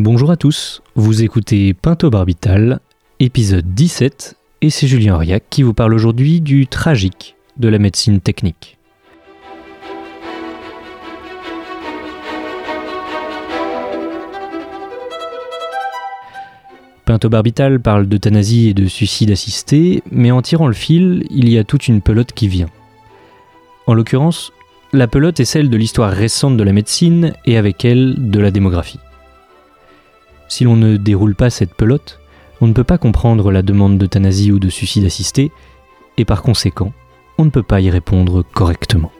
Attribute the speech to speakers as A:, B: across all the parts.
A: Bonjour à tous, vous écoutez Pinto Barbital, épisode 17, et c'est Julien Auriac qui vous parle aujourd'hui du tragique de la médecine technique. Pinto-Barbital parle d'euthanasie et de suicide assisté, mais en tirant le fil, il y a toute une pelote qui vient. En l'occurrence, la pelote est celle de l'histoire récente de la médecine et avec elle de la démographie. Si l'on ne déroule pas cette pelote, on ne peut pas comprendre la demande d'euthanasie ou de suicide assisté, et par conséquent, on ne peut pas y répondre correctement.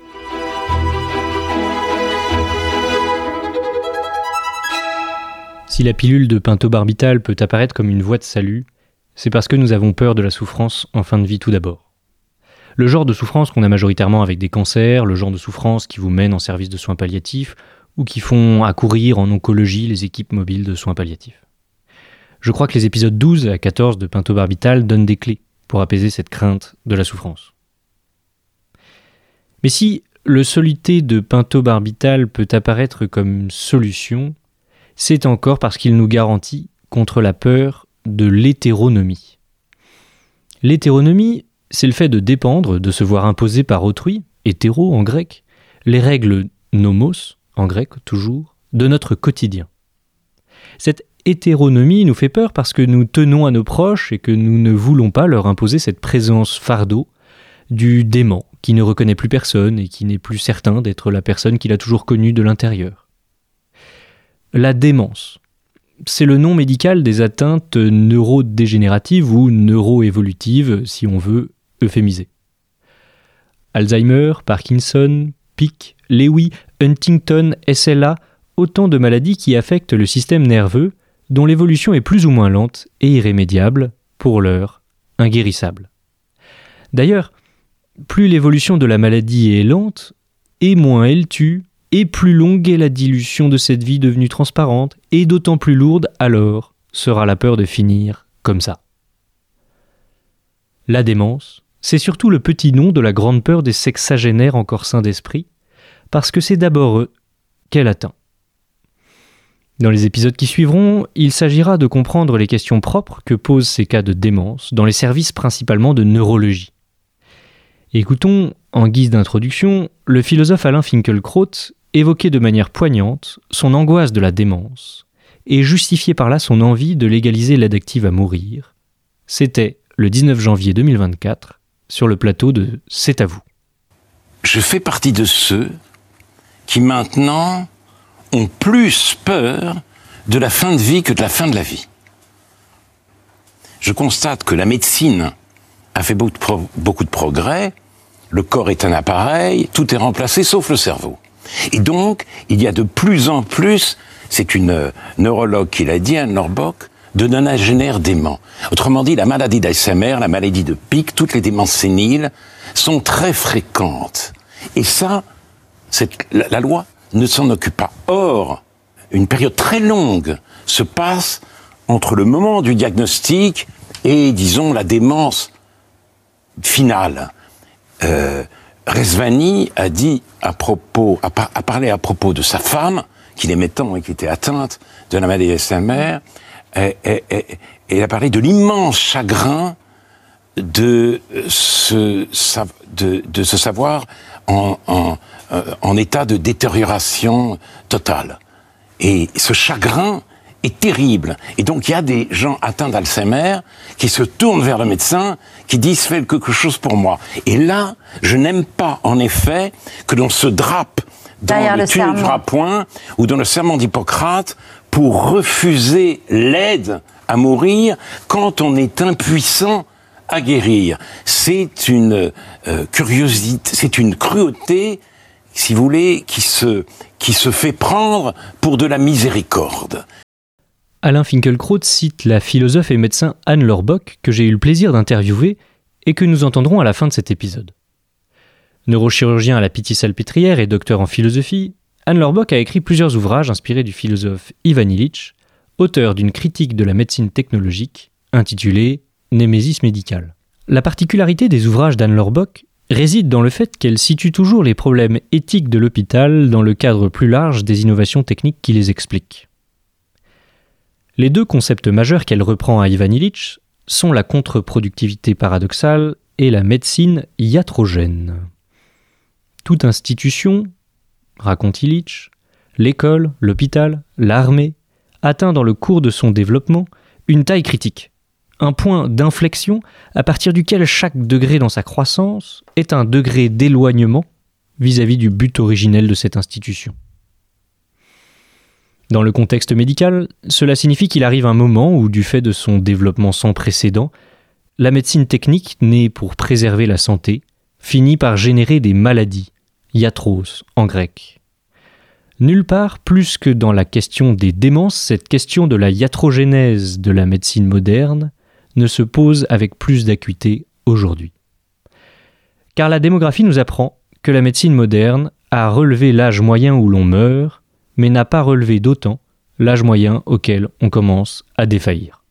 A: Si la pilule de pentobarbital peut apparaître comme une voie de salut, c'est parce que nous avons peur de la souffrance en fin de vie tout d'abord. Le genre de souffrance qu'on a majoritairement avec des cancers, le genre de souffrance qui vous mène en service de soins palliatifs ou qui font accourir en oncologie les équipes mobiles de soins palliatifs. Je crois que les épisodes 12 à 14 de pentobarbital donnent des clés pour apaiser cette crainte de la souffrance. Mais si le solité de pentobarbital peut apparaître comme solution, c'est encore parce qu'il nous garantit contre la peur de l'hétéronomie. L'hétéronomie, c'est le fait de dépendre, de se voir imposer par autrui, hétéro en grec, les règles nomos, en grec toujours, de notre quotidien. Cette hétéronomie nous fait peur parce que nous tenons à nos proches et que nous ne voulons pas leur imposer cette présence fardeau du dément qui ne reconnaît plus personne et qui n'est plus certain d'être la personne qu'il a toujours connue de l'intérieur. La démence. C'est le nom médical des atteintes neurodégénératives ou neuroévolutives, si on veut euphémiser. Alzheimer, Parkinson, PIC, Lewy, Huntington, SLA, autant de maladies qui affectent le système nerveux, dont l'évolution est plus ou moins lente et irrémédiable, pour l'heure, inguérissable. D'ailleurs, plus l'évolution de la maladie est lente, et moins elle tue, et plus longue est la dilution de cette vie devenue transparente, et d'autant plus lourde alors sera la peur de finir comme ça. La démence, c'est surtout le petit nom de la grande peur des sexagénaires encore sains d'esprit, parce que c'est d'abord eux qu'elle atteint. Dans les épisodes qui suivront, il s'agira de comprendre les questions propres que posent ces cas de démence dans les services principalement de neurologie. Écoutons, en guise d'introduction, le philosophe Alain Finkielkraut évoquait de manière poignante son angoisse de la démence et justifiait par là son envie de légaliser l'aide active à mourir. C'était le 19 janvier 2024 sur le plateau de C'est à vous.
B: Je fais partie de ceux qui maintenant ont plus peur de la fin de vie que de la fin de la vie. Je constate que la médecine a fait beaucoup de, progrès, le corps est un appareil, tout est remplacé sauf le cerveau. Et donc, il y a de plus en plus, c'est une euh, neurologue qui l'a dit, Anne Norbock, de nonagénaires déments. Autrement dit, la maladie d'Alzheimer, la maladie de Pic, toutes les démences séniles sont très fréquentes. Et ça, la, la loi ne s'en occupe pas. Or, une période très longue se passe entre le moment du diagnostic et, disons, la démence finale. Euh, Resvani a dit à propos, a, parlé à propos de sa femme, qu'il aimait tant et qui était atteinte de la maladie de et, et, il a parlé de l'immense chagrin de se, de, de se savoir en, en, euh, en état de détérioration totale. Et ce chagrin est terrible. Et donc il y a des gens atteints d'Alzheimer qui se tournent vers le médecin, qui disent fais quelque chose pour moi. Et là, je n'aime pas en effet que l'on se drape dans le, le point ou dans le serment d'Hippocrate pour refuser l'aide à mourir quand on est impuissant à guérir. C'est une euh, curiosité, c'est une cruauté, si vous voulez, qui se, qui se fait prendre pour de la miséricorde.
A: Alain Finkielkraut cite la philosophe et médecin Anne Lorbock, que j'ai eu le plaisir d'interviewer et que nous entendrons à la fin de cet épisode. Neurochirurgien à la Pitié-Salpêtrière et docteur en philosophie, Anne Lorbock a écrit plusieurs ouvrages inspirés du philosophe Ivan Illich, auteur d'une critique de la médecine technologique intitulée Némésis médicale. La particularité des ouvrages d'Anne Lorbock réside dans le fait qu'elle situe toujours les problèmes éthiques de l'hôpital dans le cadre plus large des innovations techniques qui les expliquent. Les deux concepts majeurs qu'elle reprend à Ivan Illich sont la contre-productivité paradoxale et la médecine iatrogène. Toute institution, raconte Illich, l'école, l'hôpital, l'armée, atteint dans le cours de son développement une taille critique, un point d'inflexion à partir duquel chaque degré dans sa croissance est un degré d'éloignement vis-à-vis du but originel de cette institution. Dans le contexte médical, cela signifie qu'il arrive un moment où, du fait de son développement sans précédent, la médecine technique, née pour préserver la santé, finit par générer des maladies, iatros en grec. Nulle part plus que dans la question des démences, cette question de la iatrogénèse de la médecine moderne ne se pose avec plus d'acuité aujourd'hui. Car la démographie nous apprend que la médecine moderne a relevé l'âge moyen où l'on meurt, mais n'a pas relevé d'autant l'âge moyen auquel on commence à défaillir.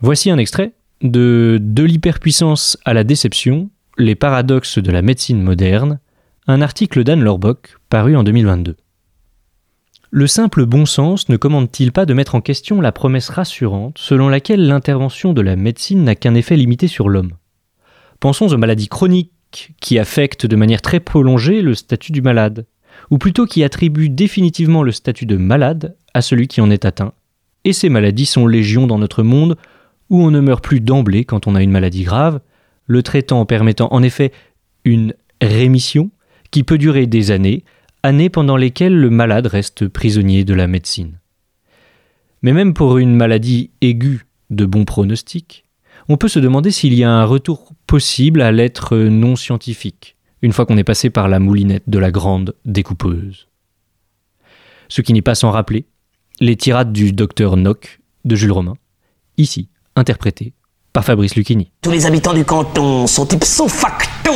A: Voici un extrait de De l'hyperpuissance à la déception, les paradoxes de la médecine moderne, un article d'Anne Lorbock paru en 2022. Le simple bon sens ne commande-t-il pas de mettre en question la promesse rassurante selon laquelle l'intervention de la médecine n'a qu'un effet limité sur l'homme? Pensons aux maladies chroniques qui affectent de manière très prolongée le statut du malade, ou plutôt qui attribuent définitivement le statut de malade à celui qui en est atteint. Et ces maladies sont légion dans notre monde, où on ne meurt plus d'emblée quand on a une maladie grave, le traitant permettant en effet une rémission qui peut durer des années, années pendant lesquelles le malade reste prisonnier de la médecine. Mais même pour une maladie aiguë de bon pronostic, on peut se demander s'il y a un retour possible à l'être non scientifique, une fois qu'on est passé par la moulinette de la grande découpeuse. Ce qui n'est pas sans rappeler les tirades du docteur Nock de Jules Romain, ici interprétées par Fabrice Lucchini.
C: Tous les habitants du canton sont ipso facto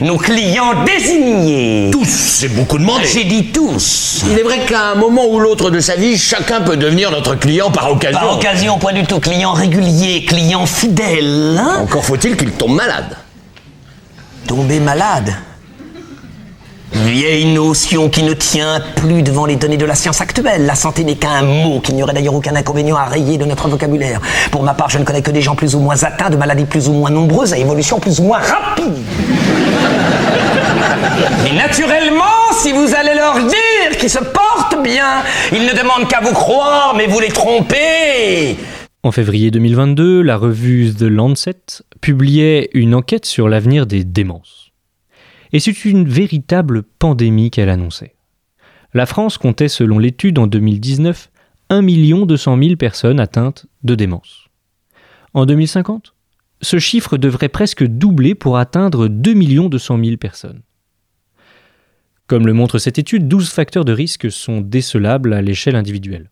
C: nos clients désignés.
D: Tous, c'est beaucoup demandé.
C: J'ai dit tous.
D: Il est vrai qu'à un moment ou l'autre de sa vie, chacun peut devenir notre client par occasion.
C: Par occasion, point du tout. Client régulier, client fidèle. Hein
D: Encore faut-il qu'il tombe malade.
C: Tomber malade Vieille notion qui ne tient plus devant les données de la science actuelle. La santé n'est qu'un mot, qu'il n'y aurait d'ailleurs aucun inconvénient à rayer de notre vocabulaire. Pour ma part, je ne connais que des gens plus ou moins atteints de maladies plus ou moins nombreuses à évolution plus ou moins rapide. Mais naturellement, si vous allez leur dire qu'ils se portent bien, ils ne demandent qu'à vous croire, mais vous les trompez.
A: En février 2022, la revue The Lancet publiait une enquête sur l'avenir des démences. Et c'est une véritable pandémie qu'elle annonçait. La France comptait, selon l'étude en 2019, 1 200 000 personnes atteintes de démence. En 2050, ce chiffre devrait presque doubler pour atteindre 2 200 000 personnes. Comme le montre cette étude, 12 facteurs de risque sont décelables à l'échelle individuelle.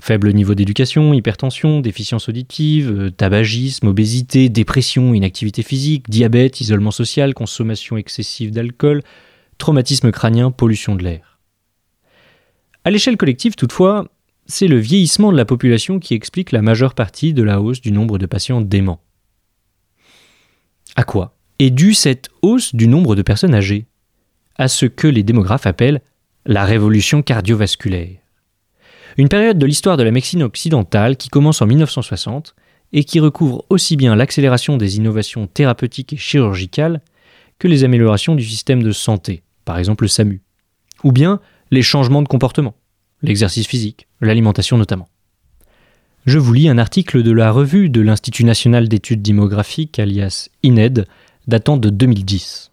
A: Faible niveau d'éducation, hypertension, déficience auditive, euh, tabagisme, obésité, dépression, inactivité physique, diabète, isolement social, consommation excessive d'alcool, traumatisme crânien, pollution de l'air. À l'échelle collective, toutefois, c'est le vieillissement de la population qui explique la majeure partie de la hausse du nombre de patients déments. À quoi est due cette hausse du nombre de personnes âgées? À ce que les démographes appellent la révolution cardiovasculaire une période de l'histoire de la médecine occidentale qui commence en 1960 et qui recouvre aussi bien l'accélération des innovations thérapeutiques et chirurgicales que les améliorations du système de santé, par exemple le SAMU, ou bien les changements de comportement, l'exercice physique, l'alimentation notamment. Je vous lis un article de la revue de l'Institut national d'études démographiques, alias INED, datant de 2010.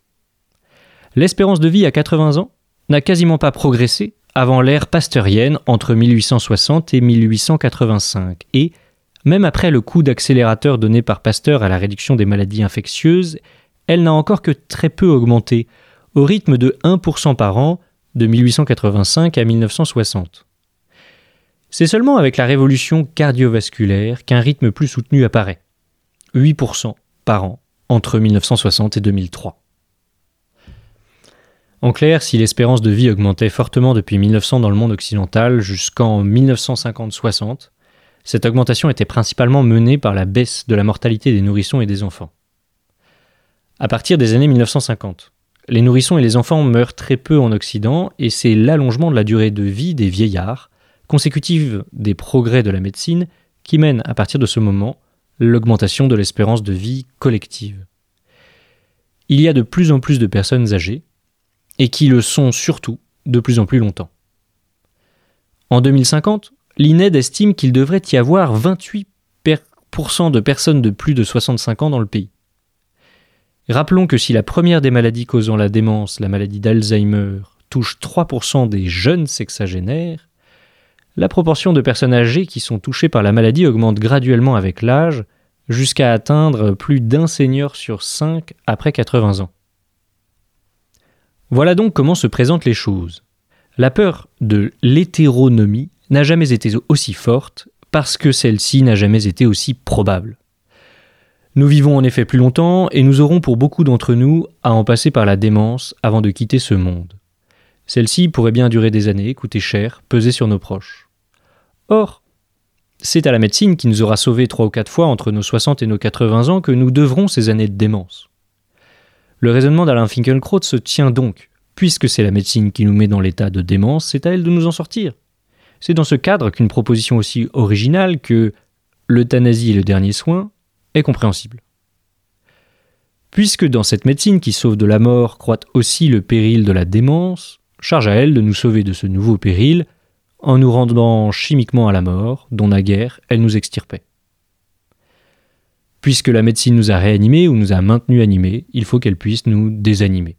A: L'espérance de vie à 80 ans n'a quasiment pas progressé avant l'ère pasteurienne entre 1860 et 1885 et, même après le coup d'accélérateur donné par Pasteur à la réduction des maladies infectieuses, elle n'a encore que très peu augmenté, au rythme de 1% par an de 1885 à 1960. C'est seulement avec la révolution cardiovasculaire qu'un rythme plus soutenu apparaît. 8% par an entre 1960 et 2003. En clair, si l'espérance de vie augmentait fortement depuis 1900 dans le monde occidental jusqu'en 1950-60, cette augmentation était principalement menée par la baisse de la mortalité des nourrissons et des enfants. À partir des années 1950, les nourrissons et les enfants meurent très peu en Occident et c'est l'allongement de la durée de vie des vieillards, consécutive des progrès de la médecine qui mène à partir de ce moment l'augmentation de l'espérance de vie collective. Il y a de plus en plus de personnes âgées, et qui le sont surtout de plus en plus longtemps. En 2050, l'INED estime qu'il devrait y avoir 28% de personnes de plus de 65 ans dans le pays. Rappelons que si la première des maladies causant la démence, la maladie d'Alzheimer, touche 3% des jeunes sexagénaires, la proportion de personnes âgées qui sont touchées par la maladie augmente graduellement avec l'âge, jusqu'à atteindre plus d'un seigneur sur cinq après 80 ans. Voilà donc comment se présentent les choses. La peur de l'hétéronomie n'a jamais été aussi forte parce que celle-ci n'a jamais été aussi probable. Nous vivons en effet plus longtemps et nous aurons pour beaucoup d'entre nous à en passer par la démence avant de quitter ce monde. Celle-ci pourrait bien durer des années, coûter cher, peser sur nos proches. Or, c'est à la médecine qui nous aura sauvés trois ou quatre fois entre nos 60 et nos 80 ans que nous devrons ces années de démence. Le raisonnement d'Alain Finkielkraut se tient donc. Puisque c'est la médecine qui nous met dans l'état de démence, c'est à elle de nous en sortir. C'est dans ce cadre qu'une proposition aussi originale que l'euthanasie est le dernier soin est compréhensible. Puisque dans cette médecine qui sauve de la mort croît aussi le péril de la démence, charge à elle de nous sauver de ce nouveau péril en nous rendant chimiquement à la mort, dont naguère elle nous extirpait. Puisque la médecine nous a réanimés ou nous a maintenus animés, il faut qu'elle puisse nous désanimer.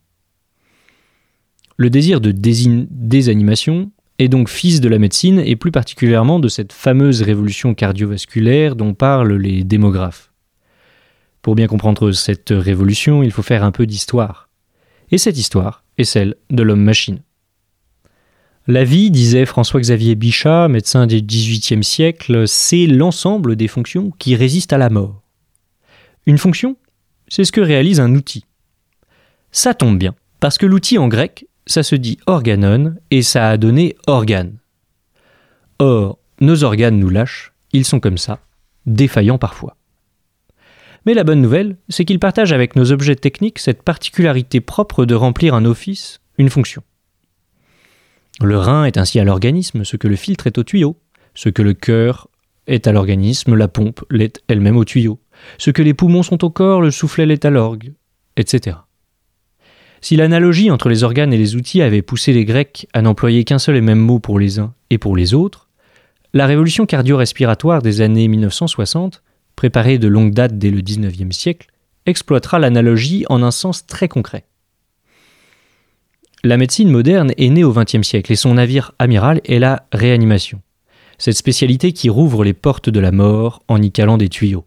A: Le désir de désanimation est donc fils de la médecine et plus particulièrement de cette fameuse révolution cardiovasculaire dont parlent les démographes. Pour bien comprendre cette révolution, il faut faire un peu d'histoire. Et cette histoire est celle de l'homme-machine. La vie, disait François-Xavier Bichat, médecin du XVIIIe siècle, c'est l'ensemble des fonctions qui résistent à la mort. Une fonction, c'est ce que réalise un outil. Ça tombe bien, parce que l'outil en grec, ça se dit organon et ça a donné organe. Or, nos organes nous lâchent, ils sont comme ça, défaillants parfois. Mais la bonne nouvelle, c'est qu'ils partagent avec nos objets techniques cette particularité propre de remplir un office, une fonction. Le rein est ainsi à l'organisme ce que le filtre est au tuyau, ce que le cœur est à l'organisme, la pompe l'est elle-même au tuyau, ce que les poumons sont au corps, le soufflet l'est à l'orgue, etc. Si l'analogie entre les organes et les outils avait poussé les Grecs à n'employer qu'un seul et même mot pour les uns et pour les autres, la révolution cardio-respiratoire des années 1960, préparée de longue date dès le XIXe siècle, exploitera l'analogie en un sens très concret. La médecine moderne est née au XXe siècle et son navire amiral est la réanimation, cette spécialité qui rouvre les portes de la mort en y calant des tuyaux.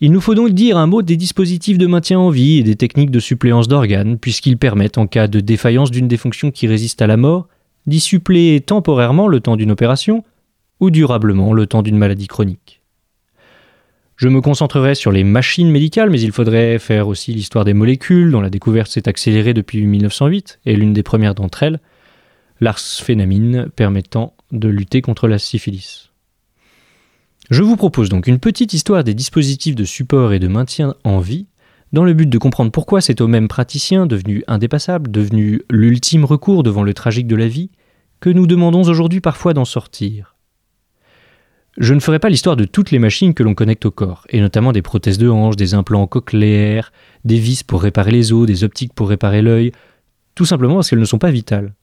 A: Il nous faut donc dire un mot des dispositifs de maintien en vie et des techniques de suppléance d'organes, puisqu'ils permettent, en cas de défaillance d'une des fonctions qui résiste à la mort, d'y suppléer temporairement le temps d'une opération ou durablement le temps d'une maladie chronique. Je me concentrerai sur les machines médicales, mais il faudrait faire aussi l'histoire des molécules, dont la découverte s'est accélérée depuis 1908, et l'une des premières d'entre elles, l'arsphénamine, permettant de lutter contre la syphilis. Je vous propose donc une petite histoire des dispositifs de support et de maintien en vie, dans le but de comprendre pourquoi c'est au même praticien, devenu indépassable, devenu l'ultime recours devant le tragique de la vie, que nous demandons aujourd'hui parfois d'en sortir. Je ne ferai pas l'histoire de toutes les machines que l'on connecte au corps, et notamment des prothèses de hanche, des implants cochléaires, des vis pour réparer les os, des optiques pour réparer l'œil, tout simplement parce qu'elles ne sont pas vitales.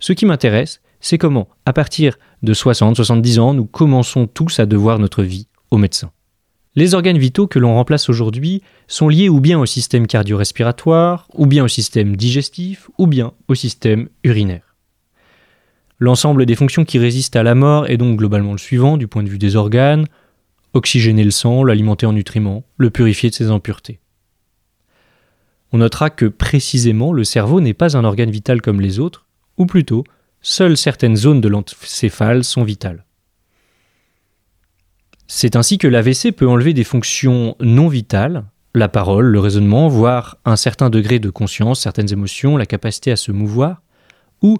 A: Ce qui m'intéresse, c'est comment, à partir de 60-70 ans, nous commençons tous à devoir notre vie au médecin. Les organes vitaux que l'on remplace aujourd'hui sont liés ou bien au système cardio-respiratoire, ou bien au système digestif, ou bien au système urinaire. L'ensemble des fonctions qui résistent à la mort est donc globalement le suivant du point de vue des organes oxygéner le sang, l'alimenter en nutriments, le purifier de ses impuretés. On notera que précisément le cerveau n'est pas un organe vital comme les autres, ou plutôt seules certaines zones de l'encéphale sont vitales. C'est ainsi que l'AVC peut enlever des fonctions non vitales, la parole, le raisonnement, voire un certain degré de conscience, certaines émotions, la capacité à se mouvoir, ou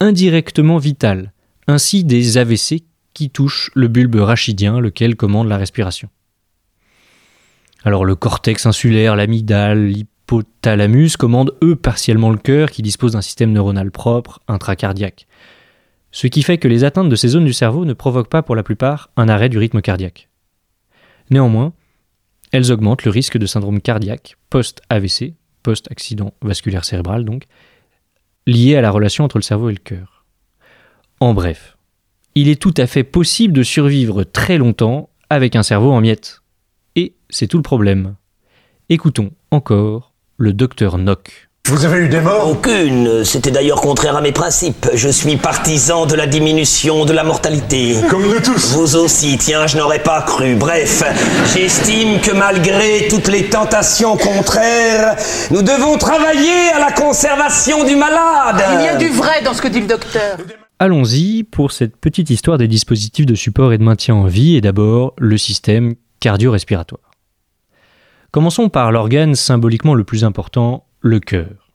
A: indirectement vitales, ainsi des AVC qui touchent le bulbe rachidien, lequel commande la respiration. Alors le cortex insulaire, l'amygdale, l'hypothalamus commandent eux partiellement le cœur qui dispose d'un système neuronal propre, intracardiaque. ce qui fait que les atteintes de ces zones du cerveau ne provoquent pas pour la plupart un arrêt du rythme cardiaque. Néanmoins, elles augmentent le risque de syndrome cardiaque post-AVC, post-accident vasculaire cérébral donc, lié à la relation entre le cerveau et le cœur. En bref, il est tout à fait possible de survivre très longtemps avec un cerveau en miettes. Et c'est tout le problème. Écoutons encore le docteur Nock.
E: Vous avez eu des morts
C: Aucune. C'était d'ailleurs contraire à mes principes. Je suis partisan de la diminution de la mortalité.
E: Comme nous tous
C: Vous aussi, tiens, je n'aurais pas cru. Bref, j'estime que malgré toutes les tentations contraires, nous devons travailler à la conservation du malade.
F: Il y a du vrai dans ce que dit le docteur.
A: Allons-y pour cette petite histoire des dispositifs de support et de maintien en vie et d'abord le système cardio-respiratoire. Commençons par l'organe symboliquement le plus important, le cœur.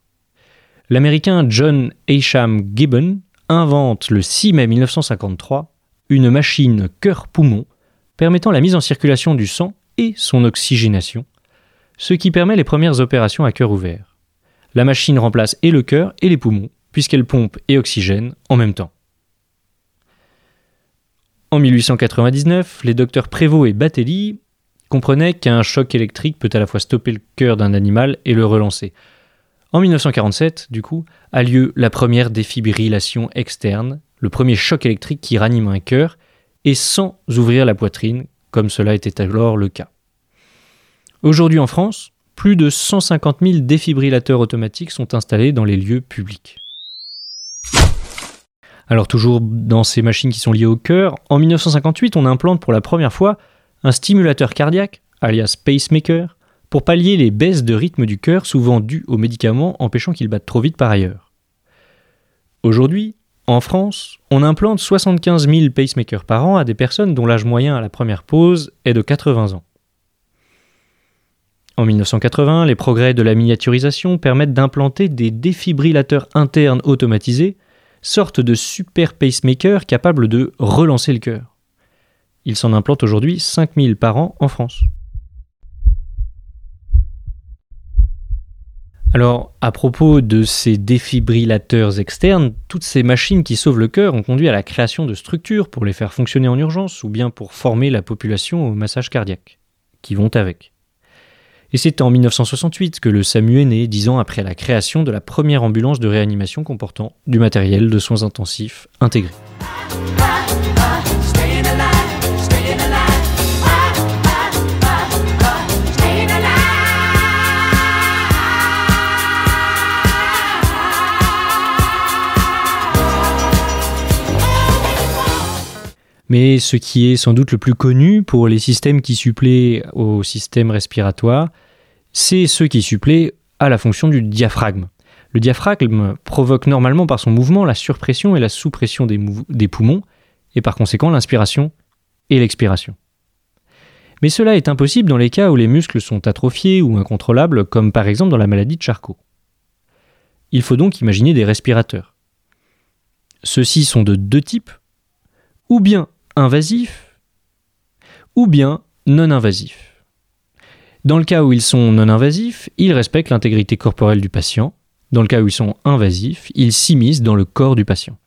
A: L'américain John Asham Gibbon invente le 6 mai 1953 une machine cœur-poumon permettant la mise en circulation du sang et son oxygénation, ce qui permet les premières opérations à cœur ouvert. La machine remplace et le cœur et les poumons, puisqu'elle pompe et oxygène en même temps. En 1899, les docteurs Prévost et Batelli comprenaient qu'un choc électrique peut à la fois stopper le cœur d'un animal et le relancer. En 1947, du coup, a lieu la première défibrillation externe, le premier choc électrique qui ranime un cœur, et sans ouvrir la poitrine, comme cela était alors le cas. Aujourd'hui en France, plus de 150 000 défibrillateurs automatiques sont installés dans les lieux publics. Alors toujours dans ces machines qui sont liées au cœur, en 1958 on implante pour la première fois un stimulateur cardiaque, alias pacemaker, pour pallier les baisses de rythme du cœur souvent dues aux médicaments empêchant qu'il batte trop vite par ailleurs. Aujourd'hui, en France, on implante 75 000 pacemakers par an à des personnes dont l'âge moyen à la première pause est de 80 ans. En 1980, les progrès de la miniaturisation permettent d'implanter des défibrillateurs internes automatisés, sorte de super pacemakers capables de relancer le cœur. Il s'en implante aujourd'hui 5000 par an en France. Alors, à propos de ces défibrillateurs externes, toutes ces machines qui sauvent le cœur ont conduit à la création de structures pour les faire fonctionner en urgence ou bien pour former la population au massage cardiaque, qui vont avec. Et c'est en 1968 que le SAMU est né, dix ans après la création de la première ambulance de réanimation comportant du matériel de soins intensifs intégré. Mais ce qui est sans doute le plus connu pour les systèmes qui suppléent au système respiratoire, c'est ceux qui suppléent à la fonction du diaphragme. Le diaphragme provoque normalement par son mouvement la surpression et la sous-pression des, poumons, et par conséquent l'inspiration et l'expiration. Mais cela est impossible dans les cas où les muscles sont atrophiés ou incontrôlables, comme par exemple dans la maladie de Charcot. Il faut donc imaginer des respirateurs. Ceux-ci sont de deux types, ou bien invasifs, ou bien non invasifs. Dans le cas où ils sont non invasifs, ils respectent l'intégrité corporelle du patient. Dans le cas où ils sont invasifs, ils s'immiscent dans le corps du patient.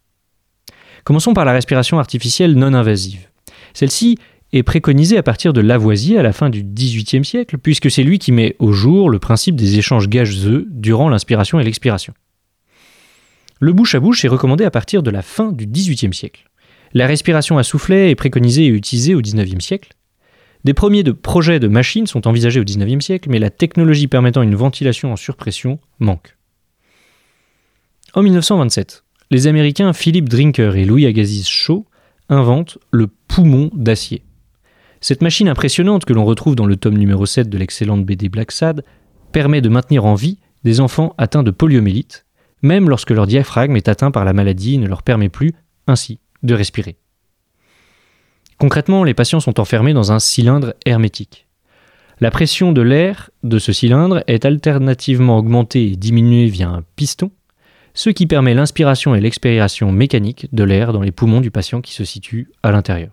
A: Commençons par la respiration artificielle non invasive. Celle-ci est préconisée à partir de Lavoisier à la fin du XVIIIe siècle, puisque c'est lui qui met au jour le principe des échanges gazeux durant l'inspiration et l'expiration. Le bouche à bouche est recommandé à partir de la fin du XVIIIe siècle. La respiration à soufflet est préconisée et utilisée au XIXe siècle. Des premiers projets de machines sont envisagés au XIXe siècle, mais la technologie permettant une ventilation en surpression manque. En 1927, les Américains Philip Drinker et Louis Agassiz Shaw inventent le poumon d'acier. Cette machine impressionnante que l'on retrouve dans le tome numéro 7 de l'excellente BD Black Sad permet de maintenir en vie des enfants atteints de poliomyélite, même lorsque leur diaphragme est atteint par la maladie et ne leur permet plus, ainsi, de respirer. Concrètement, les patients sont enfermés dans un cylindre hermétique. La pression de l'air de ce cylindre est alternativement augmentée et diminuée via un piston, ce qui permet l'inspiration et l'expiration mécanique de l'air dans les poumons du patient qui se situe à l'intérieur.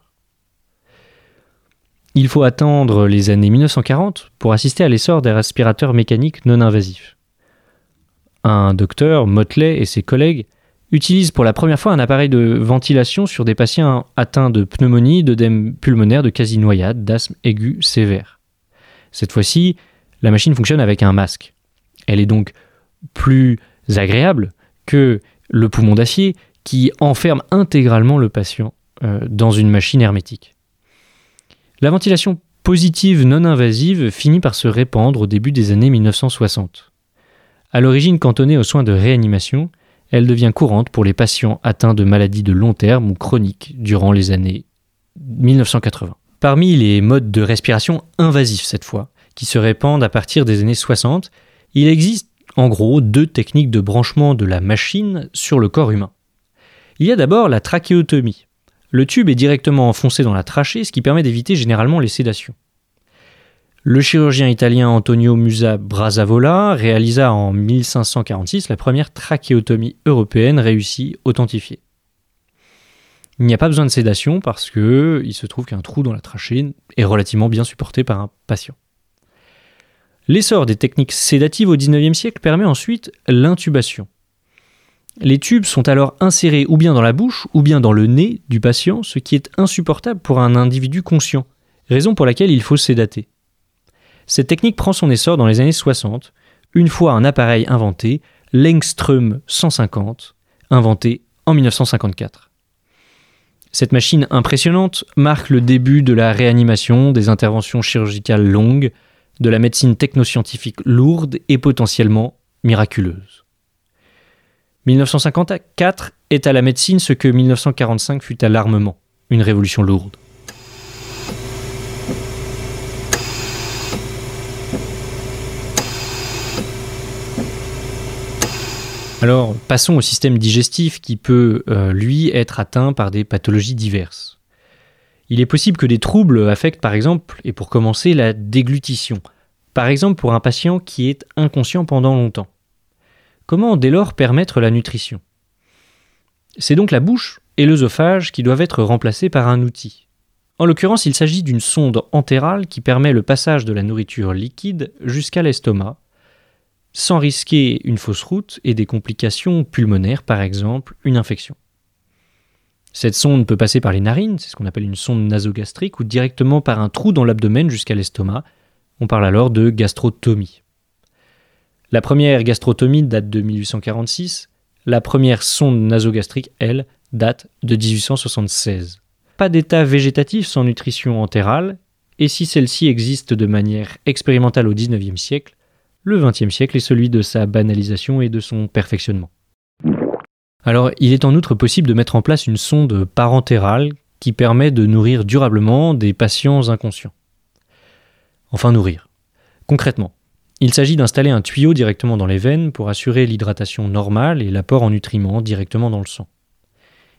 A: Il faut attendre les années 1940 pour assister à l'essor des respirateurs mécaniques non invasifs. Un docteur, Motley et ses collègues utilise pour la première fois un appareil de ventilation sur des patients atteints de pneumonie, d'œdème pulmonaire, de quasi-noyade, d'asthme aigu sévère. Cette fois-ci, la machine fonctionne avec un masque. Elle est donc plus agréable que le poumon d'acier qui enferme intégralement le patient euh, dans une machine hermétique. La ventilation positive non invasive finit par se répandre au début des années 1960. À l'origine cantonnée aux soins de réanimation, elle devient courante pour les patients atteints de maladies de long terme ou chroniques durant les années 1980. Parmi les modes de respiration invasifs cette fois, qui se répandent à partir des années 60, il existe en gros deux techniques de branchement de la machine sur le corps humain. Il y a d'abord la trachéotomie, le tube est directement enfoncé dans la trachée, ce qui permet d'éviter généralement les sédations. Le chirurgien italien Antonio Musa Brazzavola réalisa en 1546 la première trachéotomie européenne réussie authentifiée. Il n'y a pas besoin de sédation parce que il se trouve qu'un trou dans la trachée est relativement bien supporté par un patient. L'essor des techniques sédatives au XIXe siècle permet ensuite l'intubation. Les tubes sont alors insérés ou bien dans la bouche ou bien dans le nez du patient, ce qui est insupportable pour un individu conscient, raison pour laquelle il faut sédater. Cette technique prend son essor dans les années 60, une fois un appareil inventé, l'Engström 150, inventé en 1954. Cette machine impressionnante marque le début de la réanimation, des interventions chirurgicales longues, de la médecine technoscientifique lourde et potentiellement miraculeuse. 1954 est à la médecine ce que 1945 fut à l'armement, une révolution lourde. Alors, passons au système digestif qui peut, euh, lui, être atteint par des pathologies diverses. Il est possible que des troubles affectent, par exemple, et pour commencer, la déglutition. Par exemple, pour un patient qui est inconscient pendant longtemps. Comment dès lors permettre la nutrition? C'est donc la bouche et l'œsophage qui doivent être remplacés par un outil. En l'occurrence, il s'agit d'une sonde entérale qui permet le passage de la nourriture liquide jusqu'à l'estomac, sans risquer une fausse route et des complications pulmonaires, par exemple une infection. Cette sonde peut passer par les narines, c'est ce qu'on appelle une sonde nasogastrique, ou directement par un trou dans l'abdomen jusqu'à l'estomac. On parle alors de gastrotomie. La première gastrotomie date de 1846, la première sonde nasogastrique, elle, date de 1876. Pas d'état végétatif sans nutrition entérale, et si celle-ci existe de manière expérimentale au XIXe siècle, le XXe siècle est celui de sa banalisation et de son perfectionnement. Alors, il est en outre possible de mettre en place une sonde parentérale qui permet de nourrir durablement des patients inconscients. Enfin, nourrir. Concrètement, il s'agit d'installer un tuyau directement dans les veines pour assurer l'hydratation normale et l'apport en nutriments directement dans le sang.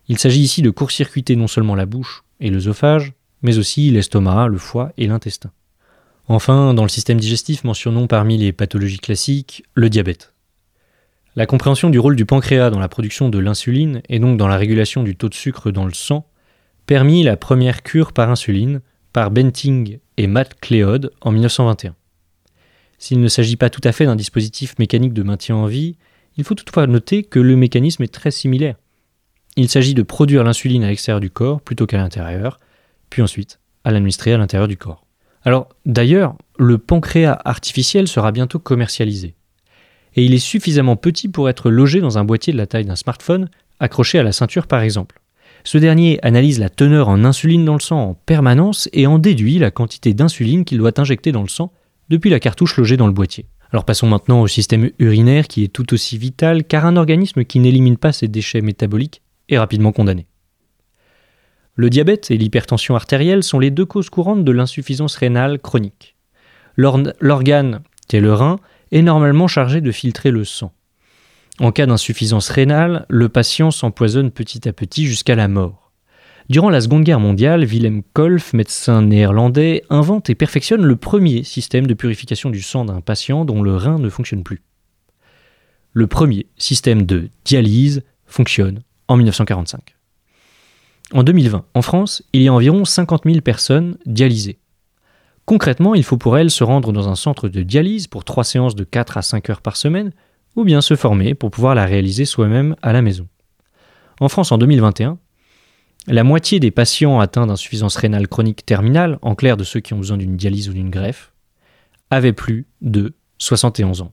A: Il s'agit ici de court-circuiter non seulement la bouche et l'œsophage, mais aussi l'estomac, le foie et l'intestin. Enfin, dans le système digestif, mentionnons parmi les pathologies classiques le diabète. La compréhension du rôle du pancréas dans la production de l'insuline et donc dans la régulation du taux de sucre dans le sang permit la première cure par insuline par Benting et Matt Cléode en 1921. S'il ne s'agit pas tout à fait d'un dispositif mécanique de maintien en vie, il faut toutefois noter que le mécanisme est très similaire. Il s'agit de produire l'insuline à l'extérieur du corps plutôt qu'à l'intérieur, puis ensuite à l'administrer à l'intérieur du corps. Alors d'ailleurs, le pancréas artificiel sera bientôt commercialisé. Et il est suffisamment petit pour être logé dans un boîtier de la taille d'un smartphone, accroché à la ceinture par exemple. Ce dernier analyse la teneur en insuline dans le sang en permanence et en déduit la quantité d'insuline qu'il doit injecter dans le sang depuis la cartouche logée dans le boîtier. Alors passons maintenant au système urinaire qui est tout aussi vital car un organisme qui n'élimine pas ses déchets métaboliques est rapidement condamné. Le diabète et l'hypertension artérielle sont les deux causes courantes de l'insuffisance rénale chronique. L'organe, est le rein, est normalement chargé de filtrer le sang. En cas d'insuffisance rénale, le patient s'empoisonne petit à petit jusqu'à la mort. Durant la Seconde Guerre mondiale, Willem Kolff, médecin néerlandais, invente et perfectionne le premier système de purification du sang d'un patient dont le rein ne fonctionne plus. Le premier système de dialyse fonctionne en 1945. En 2020, en France, il y a environ 50 000 personnes dialysées. Concrètement, il faut pour elles se rendre dans un centre de dialyse pour trois séances de 4 à 5 heures par semaine, ou bien se former pour pouvoir la réaliser soi-même à la maison. En France, en 2021, la moitié des patients atteints d'insuffisance rénale chronique terminale, en clair de ceux qui ont besoin d'une dialyse ou d'une greffe, avaient plus de 71 ans.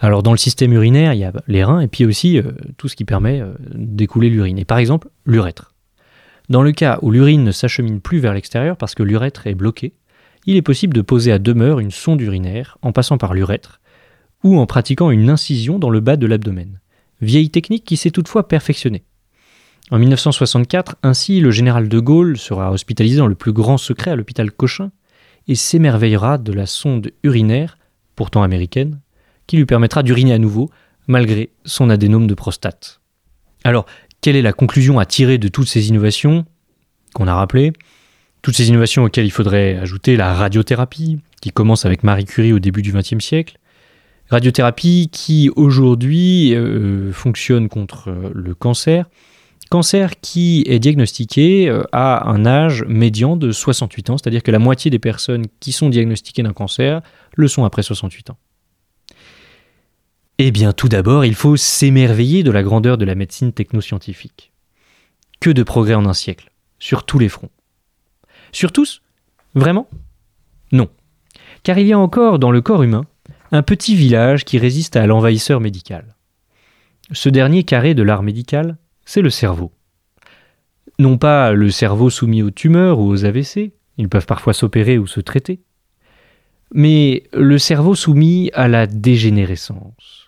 A: Alors dans le système urinaire, il y a les reins et puis aussi euh, tout ce qui permet euh, d'écouler l'urine. Et par exemple, l'urètre. Dans le cas où l'urine ne s'achemine plus vers l'extérieur parce que l'urètre est bloqué, il est possible de poser à demeure une sonde urinaire en passant par l'urètre ou en pratiquant une incision dans le bas de l'abdomen. Vieille technique qui s'est toutefois perfectionnée. En 1964, ainsi, le général de Gaulle sera hospitalisé dans le plus grand secret à l'hôpital Cochin et s'émerveillera de la sonde urinaire, pourtant américaine, qui lui permettra d'uriner à nouveau, malgré son adénome de prostate. Alors, quelle est la conclusion à tirer de toutes ces innovations qu'on a rappelées? Toutes ces innovations auxquelles il faudrait ajouter la radiothérapie, qui commence avec Marie Curie au début du XXe siècle, radiothérapie qui aujourd'hui euh, fonctionne contre euh, le cancer, Cancer qui est diagnostiqué euh, à un âge médian de 68 ans, c'est-à-dire que la moitié des personnes qui sont diagnostiquées d'un cancer le sont après 68 ans. Eh bien, tout d'abord, il faut s'émerveiller de la grandeur de la médecine technoscientifique. Que de progrès en un siècle, sur tous les fronts. Sur tous? Vraiment? Non. Car il y a encore dans le corps humain un petit village qui résiste à l'envahisseur médical. Ce dernier carré de l'art médical, c'est le cerveau. Non pas le cerveau soumis aux tumeurs ou aux AVC, ils peuvent parfois s'opérer ou se traiter, mais le cerveau soumis à la dégénérescence.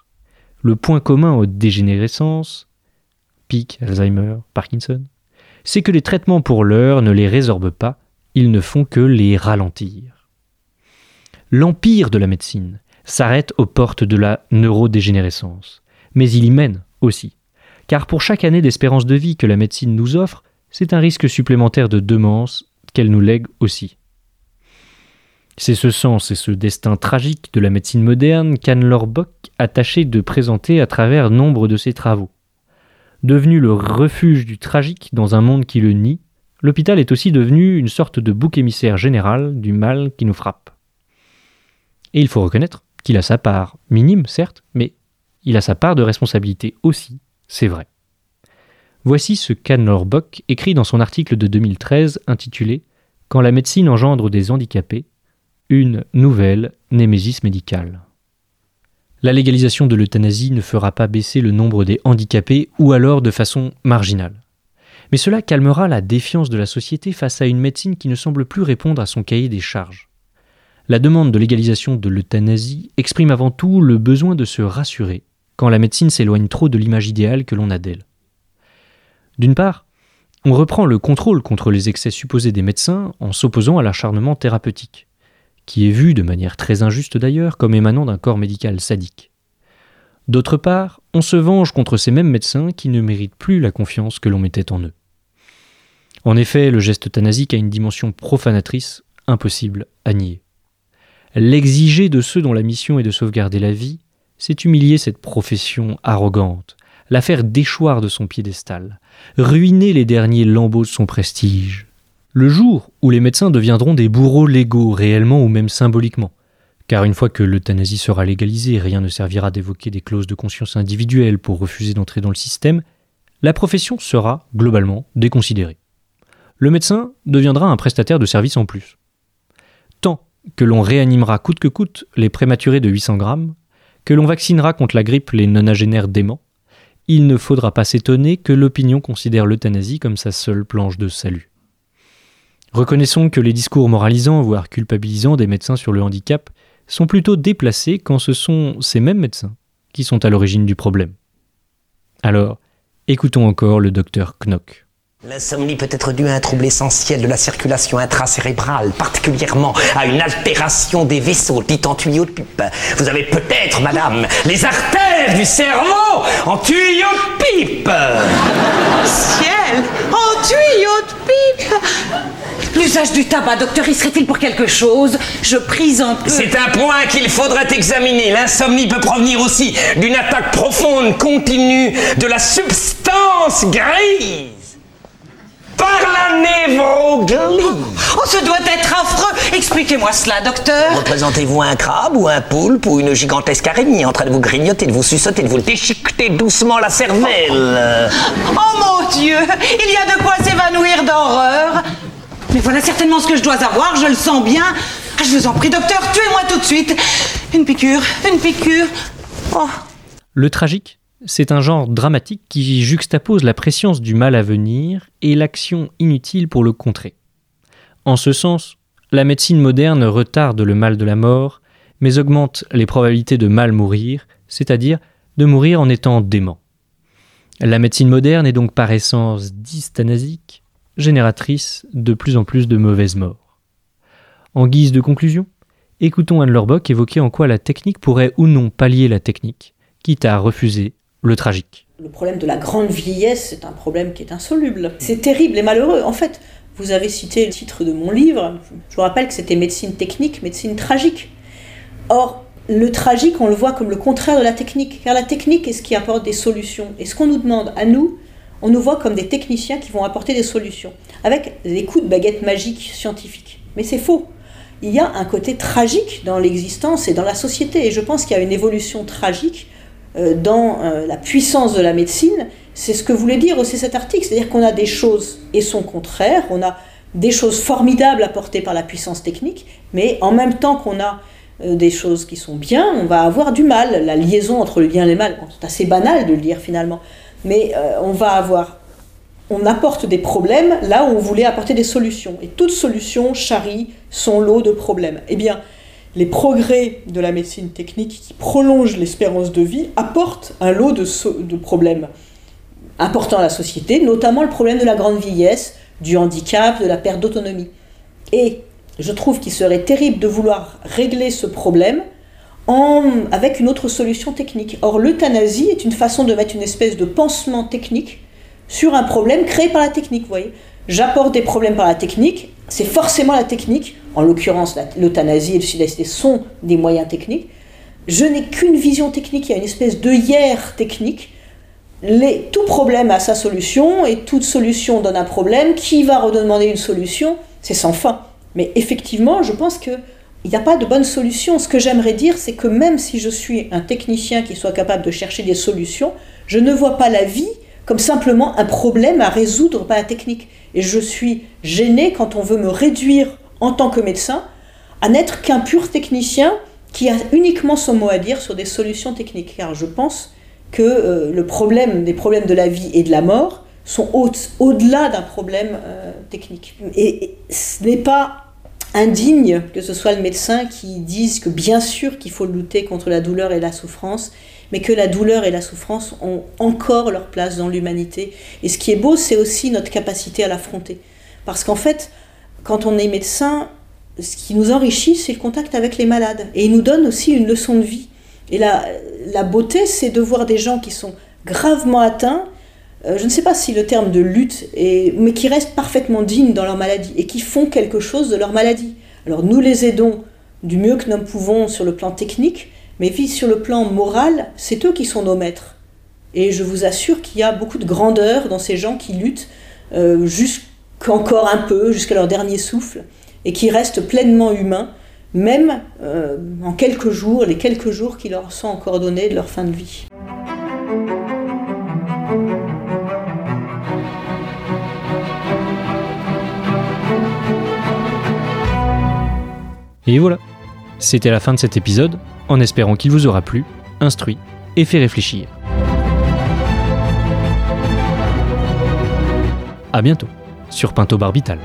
A: Le point commun aux dégénérescences, pic, Alzheimer, Parkinson, c'est que les traitements pour l'heure ne les résorbent pas, ils ne font que les ralentir. L'empire de la médecine s'arrête aux portes de la neurodégénérescence, mais il y mène aussi car pour chaque année d'espérance de vie que la médecine nous offre, c'est un risque supplémentaire de demence qu'elle nous lègue aussi. C'est ce sens et ce destin tragique de la médecine moderne qu'Anne Lorbock a tâché de présenter à travers nombre de ses travaux. Devenu le refuge du tragique dans un monde qui le nie, l'hôpital est aussi devenu une sorte de bouc émissaire général du mal qui nous frappe. Et il faut reconnaître qu'il a sa part, minime certes, mais il a sa part de responsabilité aussi c'est vrai. Voici ce qu'Anne Lorbock écrit dans son article de 2013 intitulé Quand la médecine engendre des handicapés, une nouvelle némésis médicale. La légalisation de l'euthanasie ne fera pas baisser le nombre des handicapés ou alors de façon marginale. Mais cela calmera la défiance de la société face à une médecine qui ne semble plus répondre à son cahier des charges. La demande de légalisation de l'euthanasie exprime avant tout le besoin de se rassurer quand la médecine s'éloigne trop de l'image idéale que l'on a d'elle. D'une part, on reprend le contrôle contre les excès supposés des médecins en s'opposant à l'acharnement thérapeutique, qui est vu, de manière très injuste d'ailleurs, comme émanant d'un corps médical sadique. D'autre part, on se venge contre ces mêmes médecins qui ne méritent plus la confiance que l'on mettait en eux. En effet, le geste euthanasique a une dimension profanatrice impossible à nier. L'exiger de ceux dont la mission est de sauvegarder la vie c'est humilier cette profession arrogante, la faire déchoir de son piédestal, ruiner les derniers lambeaux de son prestige. Le jour où les médecins deviendront des bourreaux légaux, réellement ou même symboliquement, car une fois que l'euthanasie sera légalisée, rien ne servira d'évoquer des clauses de conscience individuelles pour refuser d'entrer dans le système, la profession sera, globalement, déconsidérée. Le médecin deviendra un prestataire de service en plus. Tant que l'on réanimera coûte que coûte les prématurés de 800 grammes, que l'on vaccinera contre la grippe les nonagénaires déments, il ne faudra pas s'étonner que l'opinion considère l'euthanasie comme sa seule planche de salut. Reconnaissons que les discours moralisants, voire culpabilisants des médecins sur le handicap sont plutôt déplacés quand ce sont ces mêmes médecins qui sont à l'origine du problème. Alors, écoutons encore le docteur Knock.
C: L'insomnie peut être due à un trouble essentiel de la circulation intracérébrale, particulièrement à une altération des vaisseaux dits en tuyaux de pipe. Vous avez peut-être, madame, les artères du cerveau en tuyaux de pipe.
F: Ciel En tuyau de pipe L'usage du tabac, docteur, y serait-il pour quelque chose? Je prise un peu.
C: C'est un point qu'il faudrait examiner. L'insomnie peut provenir aussi d'une attaque profonde, continue de la substance grise par la névroglie.
F: Oh, ce doit être affreux Expliquez-moi cela, docteur
C: Représentez-vous un crabe ou un poulpe ou une gigantesque araignée en train de vous grignoter, de vous suçoter, de vous déchiqueter doucement la cervelle?
F: Oh mon Dieu Il y a de quoi s'évanouir d'horreur Mais voilà certainement ce que je dois avoir, je le sens bien. Ah, je vous en prie, docteur, tuez-moi tout de suite. Une piqûre, une piqûre. Oh.
A: Le tragique, c'est un genre dramatique qui juxtapose la préscience du mal à venir et l'action inutile pour le contrer. En ce sens, la médecine moderne retarde le mal de la mort, mais augmente les probabilités de mal mourir, c'est-à-dire de mourir en étant dément. La médecine moderne est donc par essence dystanasique, génératrice de plus en plus de mauvaises morts. En guise de conclusion, écoutons Anne Lorbock évoquer en quoi la technique pourrait ou non pallier la technique, quitte à refuser le tragique.
E: Le problème de la grande vieillesse, c'est un problème qui est insoluble. C'est terrible et malheureux. En fait, vous avez cité le titre de mon livre. Je vous rappelle que c'était médecine technique, médecine tragique. Or, le tragique, on le voit comme le contraire de la technique, car la technique est ce qui apporte des solutions. Et ce qu'on nous demande à nous, on nous voit comme des techniciens qui vont apporter des solutions, avec des coups de baguette magique scientifique. Mais c'est faux. Il y a un côté tragique dans l'existence et dans la société, et je pense qu'il y a une évolution tragique euh, dans euh, la puissance de la médecine, c'est ce que voulait dire aussi cet article, c'est-à-dire qu'on a des choses et son contraire, on a des choses formidables apportées par la puissance technique, mais en même temps qu'on a euh, des choses qui sont bien, on va avoir du mal. La liaison entre le bien et le mal, c'est assez banal de le dire finalement, mais on va avoir, on apporte des problèmes là où on voulait apporter des solutions, et toute solution charrie son lot de problèmes. Eh bien, les progrès de la médecine technique qui prolongent l'espérance de vie apportent un lot de, problèmes importants à la société, notamment le problème de la grande vieillesse, du handicap, de la perte d'autonomie. Et je trouve qu'il serait terrible de vouloir régler ce problème avec une autre solution technique. Or, l'euthanasie est une façon de mettre une espèce de pansement technique sur un problème créé par la technique. Vous voyez, j'apporte des problèmes par la technique, c'est forcément la technique en l'occurrence l'euthanasie et le suicide sont des moyens techniques. Je n'ai qu'une vision technique, il y a une espèce d'œillère technique. Les, tout problème a sa solution et toute solution donne un problème. Qui va redemander une solution? C'est sans fin. Mais effectivement, je pense qu'il n'y a pas de bonne solution. Ce que j'aimerais dire, c'est que même si je suis un technicien qui soit capable de chercher des solutions, je ne vois pas la vie comme simplement un problème à résoudre par la technique. Et je suis gêné quand on veut me réduire en tant que médecin, à n'être qu'un pur technicien qui a uniquement son mot à dire sur des solutions techniques. Car je pense que euh, le problème des problèmes de la vie et de la mort sont au-delà d'un problème euh, technique. Et, ce n'est pas indigne que ce soit le médecin qui dise que bien sûr qu'il faut lutter contre la douleur et la souffrance, mais que la douleur et la souffrance ont encore leur place dans l'humanité. Et ce qui est beau, c'est aussi notre capacité à l'affronter. Parce qu'en fait, quand on est médecin, ce qui nous enrichit, c'est le contact avec les malades. Et il nous donne aussi une leçon de vie. Et la, la beauté, c'est de voir des gens qui sont gravement atteints, euh, je ne sais pas si le terme de lutte, est, mais qui restent parfaitement dignes dans leur maladie et qui font quelque chose de leur maladie. Alors nous les aidons du mieux que nous pouvons sur le plan technique, mais sur le plan moral, c'est eux qui sont nos maîtres. Et je vous assure qu'il y a beaucoup de grandeur dans ces gens qui luttent euh, qu'encore un peu, jusqu'à leur dernier souffle, et qui restent pleinement humains, même euh, en quelques jours, les quelques jours qui leur sont encore donnés de leur fin de vie.
A: Et voilà, c'était la fin de cet épisode, en espérant qu'il vous aura plu, instruit et fait réfléchir. A bientôt sur Pinto Barbital.